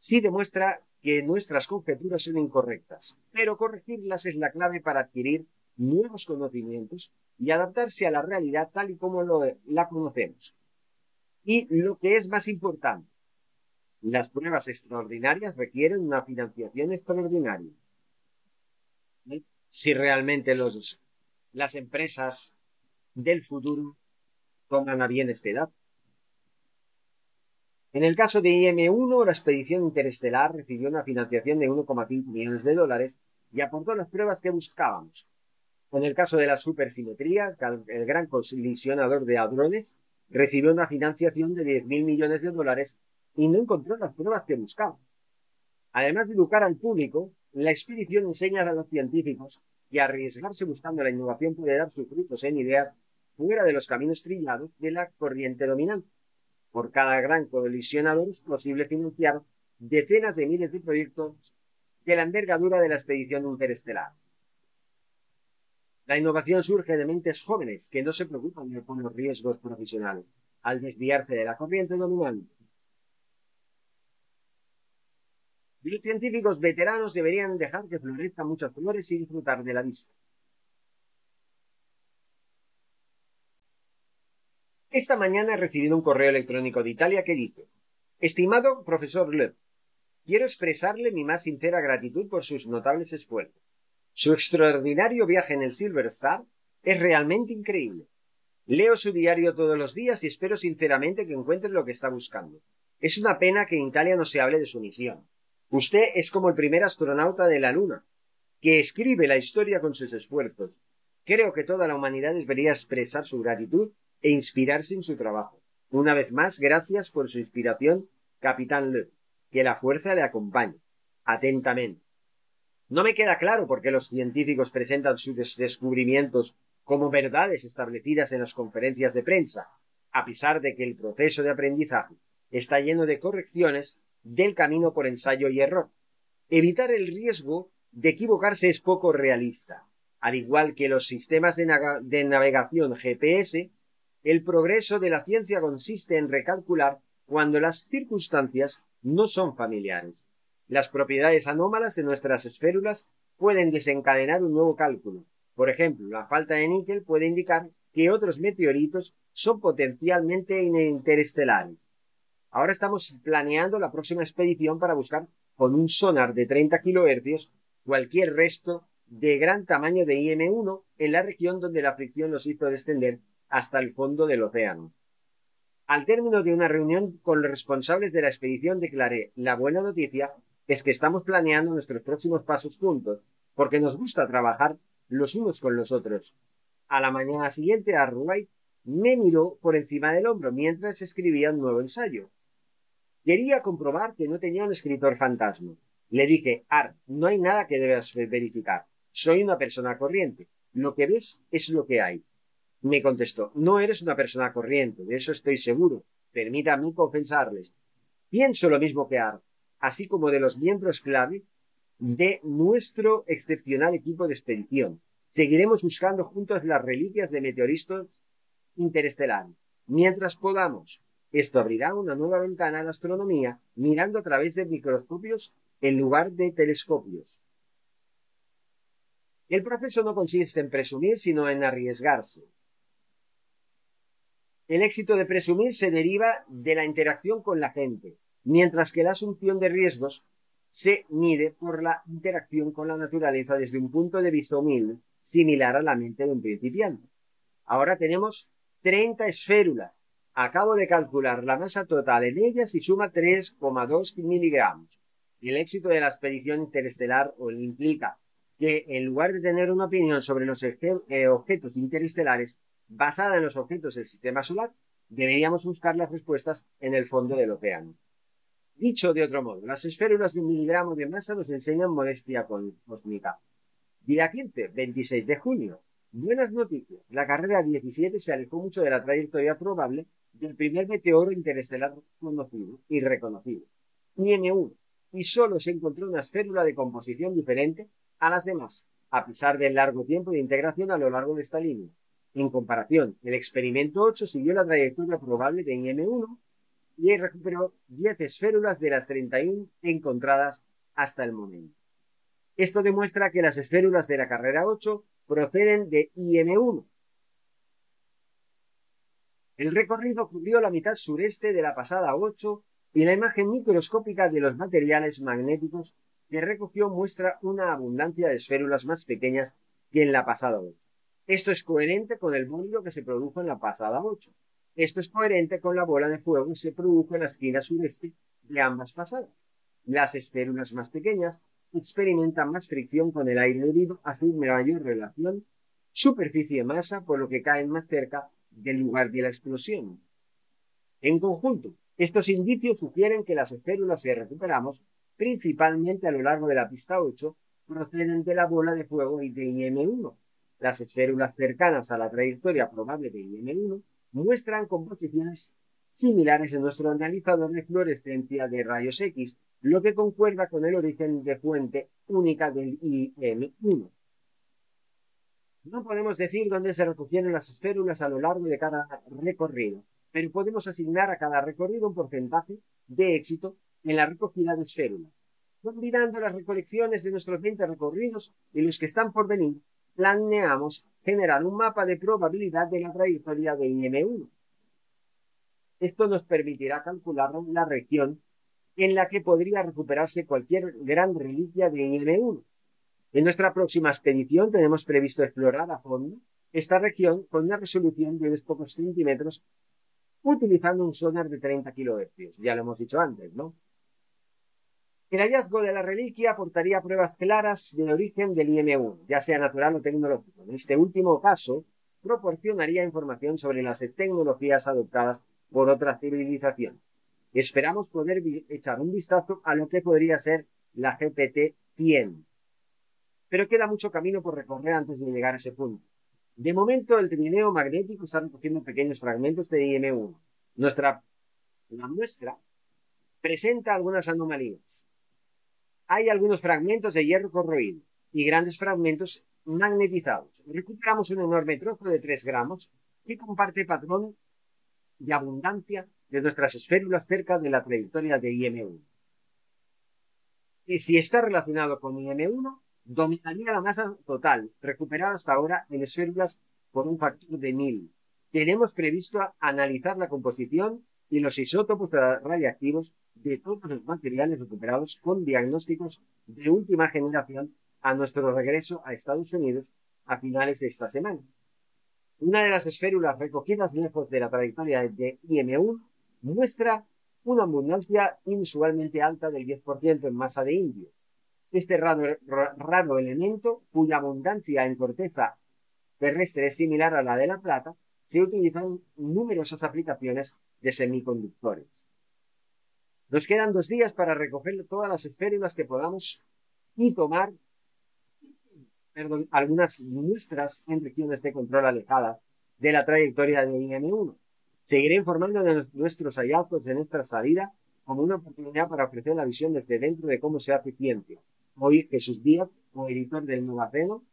Sí demuestra que nuestras conjeturas son incorrectas, pero corregirlas es la clave para adquirir nuevos conocimientos y adaptarse a la realidad tal y como la conocemos. Y lo que es más importante, las pruebas extraordinarias requieren una financiación extraordinaria. Si realmente los, las empresas del futuro toman a bien este dato. En el caso de IM-1, la expedición interestelar recibió una financiación de 1,5 millones de dólares y aportó las pruebas que buscábamos. En el caso de la supersimetría, el gran colisionador de hadrones recibió una financiación de 10.000 millones de dólares y no encontró las pruebas que buscaba. Además de educar al público, la expedición enseña a los científicos que arriesgarse buscando la innovación puede dar sus frutos en ideas fuera de los caminos trillados de la corriente dominante. Por cada gran colisionador es posible financiar decenas de miles de proyectos de la envergadura de la expedición interestelar. La innovación surge de mentes jóvenes que no se preocupan con los riesgos profesionales al desviarse de la corriente dominante. Los científicos veteranos deberían dejar que florezcan muchas flores y disfrutar de la vista. Esta mañana he recibido un correo electrónico de Italia que dice, Estimado profesor Lev, quiero expresarle mi más sincera gratitud por sus notables esfuerzos. Su extraordinario viaje en el Silver Star es realmente increíble. Leo su diario todos los días y espero sinceramente que encuentre lo que está buscando. Es una pena que en Italia no se hable de su misión. Usted es como el primer astronauta de la Luna, que escribe la historia con sus esfuerzos. Creo que toda la humanidad debería expresar su gratitud e inspirarse en su trabajo. Una vez más, gracias por su inspiración, Capitán Le. Que la fuerza le acompañe. Atentamente. No me queda claro por qué los científicos presentan sus descubrimientos como verdades establecidas en las conferencias de prensa, a pesar de que el proceso de aprendizaje está lleno de correcciones del camino por ensayo y error. Evitar el riesgo de equivocarse es poco realista. Al igual que los sistemas de navegación GPS, el progreso de la ciencia consiste en recalcular cuando las circunstancias no son familiares. Las propiedades anómalas de nuestras esférulas pueden desencadenar un nuevo cálculo. Por ejemplo, la falta de níquel puede indicar que otros meteoritos son potencialmente interestelares. Ahora estamos planeando la próxima expedición para buscar con un sonar de 30 kHz cualquier resto de gran tamaño de IM-1 en la región donde la fricción nos hizo descender hasta el fondo del océano. Al término de una reunión con los responsables de la expedición declaré la buena noticia es que estamos planeando nuestros próximos pasos juntos, porque nos gusta trabajar los unos con los otros. A la mañana siguiente, Arwright me miró por encima del hombro mientras escribía un nuevo ensayo. Quería comprobar que no tenía un escritor fantasma. Le dije, Art, no hay nada que debas verificar. Soy una persona corriente. Lo que ves es lo que hay. Me contestó, no eres una persona corriente, de eso estoy seguro. Permítame confesarles. Pienso lo mismo que Art, así como de los miembros clave de nuestro excepcional equipo de expedición. Seguiremos buscando juntos las reliquias de meteoristas interestelares, mientras podamos. Esto abrirá una nueva ventana a la astronomía mirando a través de microscopios en lugar de telescopios. El proceso no consiste en presumir, sino en arriesgarse. El éxito de presumir se deriva de la interacción con la gente, mientras que la asunción de riesgos se mide por la interacción con la naturaleza desde un punto de vista humilde, similar a la mente de un principiante. Ahora tenemos 30 esférulas. Acabo de calcular la masa total en ellas y suma 3,2 miligramos. El éxito de la expedición interestelar implica que en lugar de tener una opinión sobre los eh, objetos interestelares basada en los objetos del sistema solar, deberíamos buscar las respuestas en el fondo del océano. Dicho de otro modo, las esférulas de un miligramo de masa nos enseñan modestia cósmica. 15, 26 de junio. Buenas noticias. La carrera 17 se alejó mucho de la trayectoria probable del primer meteoro interestelar conocido y reconocido, IM-1, y solo se encontró una esférula de composición diferente a las demás, a pesar del largo tiempo de integración a lo largo de esta línea. En comparación, el experimento 8 siguió la trayectoria probable de IM-1 y recuperó 10 esférulas de las 31 encontradas hasta el momento. Esto demuestra que las esférulas de la carrera 8 proceden de IM1. El recorrido cubrió la mitad sureste de la pasada 8 y la imagen microscópica de los materiales magnéticos que recogió muestra una abundancia de esférulas más pequeñas que en la pasada 8. Esto es coherente con el bólido que se produjo en la pasada 8. Esto es coherente con la bola de fuego que se produjo en la esquina sureste de ambas pasadas. Las esférulas más pequeñas experimentan más fricción con el aire debido a su mayor relación superficie-masa, por lo que caen más cerca del lugar de la explosión. En conjunto, estos indicios sugieren que las esférulas que recuperamos, principalmente a lo largo de la pista 8, proceden de la bola de fuego y de IM-1. Las esférulas cercanas a la trayectoria probable de IM-1 muestran composiciones similares en nuestro analizador de fluorescencia de rayos X, lo que concuerda con el origen de fuente única del IM1. No podemos decir dónde se recogieron las esférulas a lo largo de cada recorrido, pero podemos asignar a cada recorrido un porcentaje de éxito en la recogida de esférulas. Combinando las recolecciones de nuestros 20 recorridos y los que están por venir, planeamos generar un mapa de probabilidad de la trayectoria de IM1. Esto nos permitirá calcular la región en la que podría recuperarse cualquier gran reliquia de IM1. En nuestra próxima expedición tenemos previsto explorar a fondo esta región con una resolución de unos pocos centímetros utilizando un sonar de 30 kHz. Ya lo hemos dicho antes, ¿no? El hallazgo de la reliquia aportaría pruebas claras del origen del IM1, ya sea natural o tecnológico. En este último caso, proporcionaría información sobre las tecnologías adoptadas por otra civilización. Esperamos poder echar un vistazo a lo que podría ser la GPT-100. Pero queda mucho camino por recorrer antes de llegar a ese punto. De momento, el trineo magnético está recogiendo pequeños fragmentos de IM1. Nuestra, la muestra presenta algunas anomalías. Hay algunos fragmentos de hierro corroído y grandes fragmentos magnetizados. Recuperamos un enorme trozo de 3 gramos que comparte patrón de abundancia de nuestras esférulas cerca de la trayectoria de IM1. Y si está relacionado con IM1, dominaría la masa total recuperada hasta ahora en esférulas por un factor de 1000. Tenemos previsto analizar la composición y los isótopos radiactivos de todos los materiales recuperados con diagnósticos de última generación a nuestro regreso a Estados Unidos a finales de esta semana. Una de las esférulas recogidas lejos de la trayectoria de IM1 muestra una abundancia inusualmente alta del 10% en masa de indio. Este raro, elemento, cuya abundancia en corteza terrestre es similar a la de la plata, se utilizan numerosas aplicaciones de semiconductores. Nos quedan dos días para recoger todas las esférulas que podamos y tomar algunas muestras en regiones de control alejadas de la trayectoria de IM1. Seguiré informando de nuestros hallazgos en esta salida como una oportunidad para ofrecer la visión desde dentro de cómo se hace ciencia. Hoy Jesús Díaz, editor del Novaceno,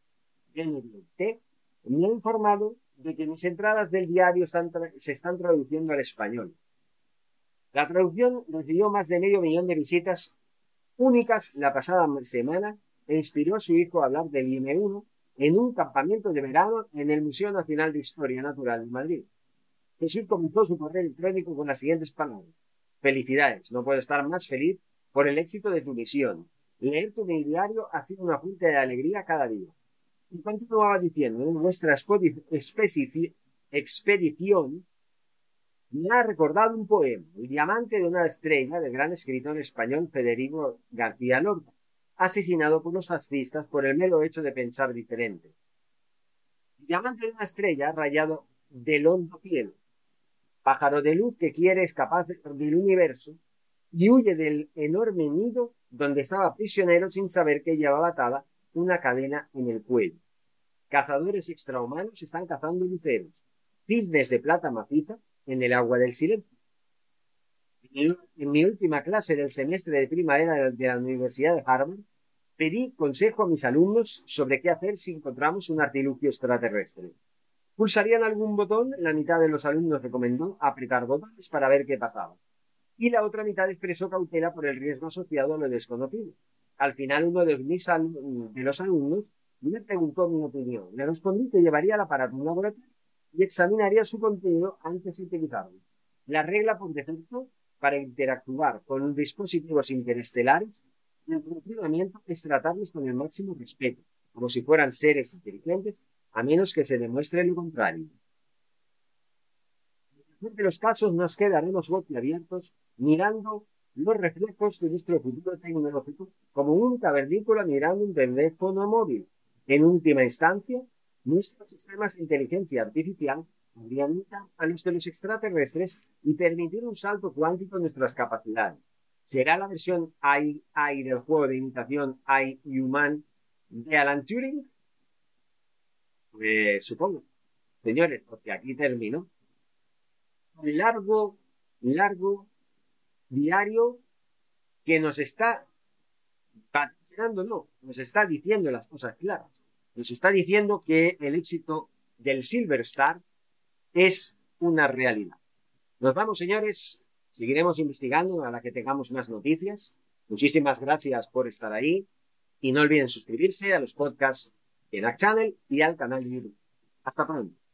NT, me ha informado de que mis entradas del diario se están traduciendo al español. La traducción recibió más de medio millón de visitas únicas la pasada semana e inspiró a su hijo a hablar del IM1 en un campamento de verano en el Museo Nacional de Historia Natural de Madrid. Jesús comenzó su correo electrónico con las siguientes palabras. Felicidades, no puedo estar más feliz por el éxito de tu misión. Leer tu diario ha sido una fuente de alegría cada día. Y continuaba diciendo, en nuestra expedición me ha recordado un poema, El diamante de una estrella del gran escritor español Federico García Lorca, asesinado por los fascistas por el mero hecho de pensar diferente. El diamante de una estrella rayado del hondo cielo, pájaro de luz que quiere escapar del universo y huye del enorme nido donde estaba prisionero sin saber que llevaba atada una cadena en el cuello. Cazadores extrahumanos están cazando luceros, cisnes de plata maciza en el agua del silencio. En mi última clase del semestre de primavera de la Universidad de Harvard, pedí consejo a mis alumnos sobre qué hacer si encontramos un artilugio extraterrestre. ¿Pulsarían algún botón? La mitad de los alumnos recomendó apretar botones para ver qué pasaba. Y la otra mitad expresó cautela por el riesgo asociado a lo desconocido. Al final, uno de, los alumnos me preguntó mi opinión. Le respondí que llevaría el aparato a un laboratorio y examinaría su contenido antes de utilizarlo. La regla por defecto para interactuar con dispositivos interestelares el funcionamiento es tratarlos con el máximo respeto, como si fueran seres inteligentes, a menos que se demuestre lo contrario. En de los casos nos quedaremos boquiabiertos mirando los reflejos de nuestro futuro tecnológico como un cavernícola mirando un teléfono móvil. En última instancia, nuestros sistemas de inteligencia artificial podrían a los de los extraterrestres y permitir un salto cuántico en nuestras capacidades. ¿Será la versión AI, del juego de imitación AI Human de Alan Turing? Pues supongo. Señores, porque aquí termino. Un largo, largo diario que nos está patrocinando, no, nos está diciendo las cosas claras nos está diciendo que el éxito del Silver Star es una realidad. Nos vamos, señores. Seguiremos investigando a la que tengamos más noticias. Muchísimas gracias por estar ahí. Y no olviden suscribirse a los podcasts en Act Channel y al canal de YouTube. Hasta pronto.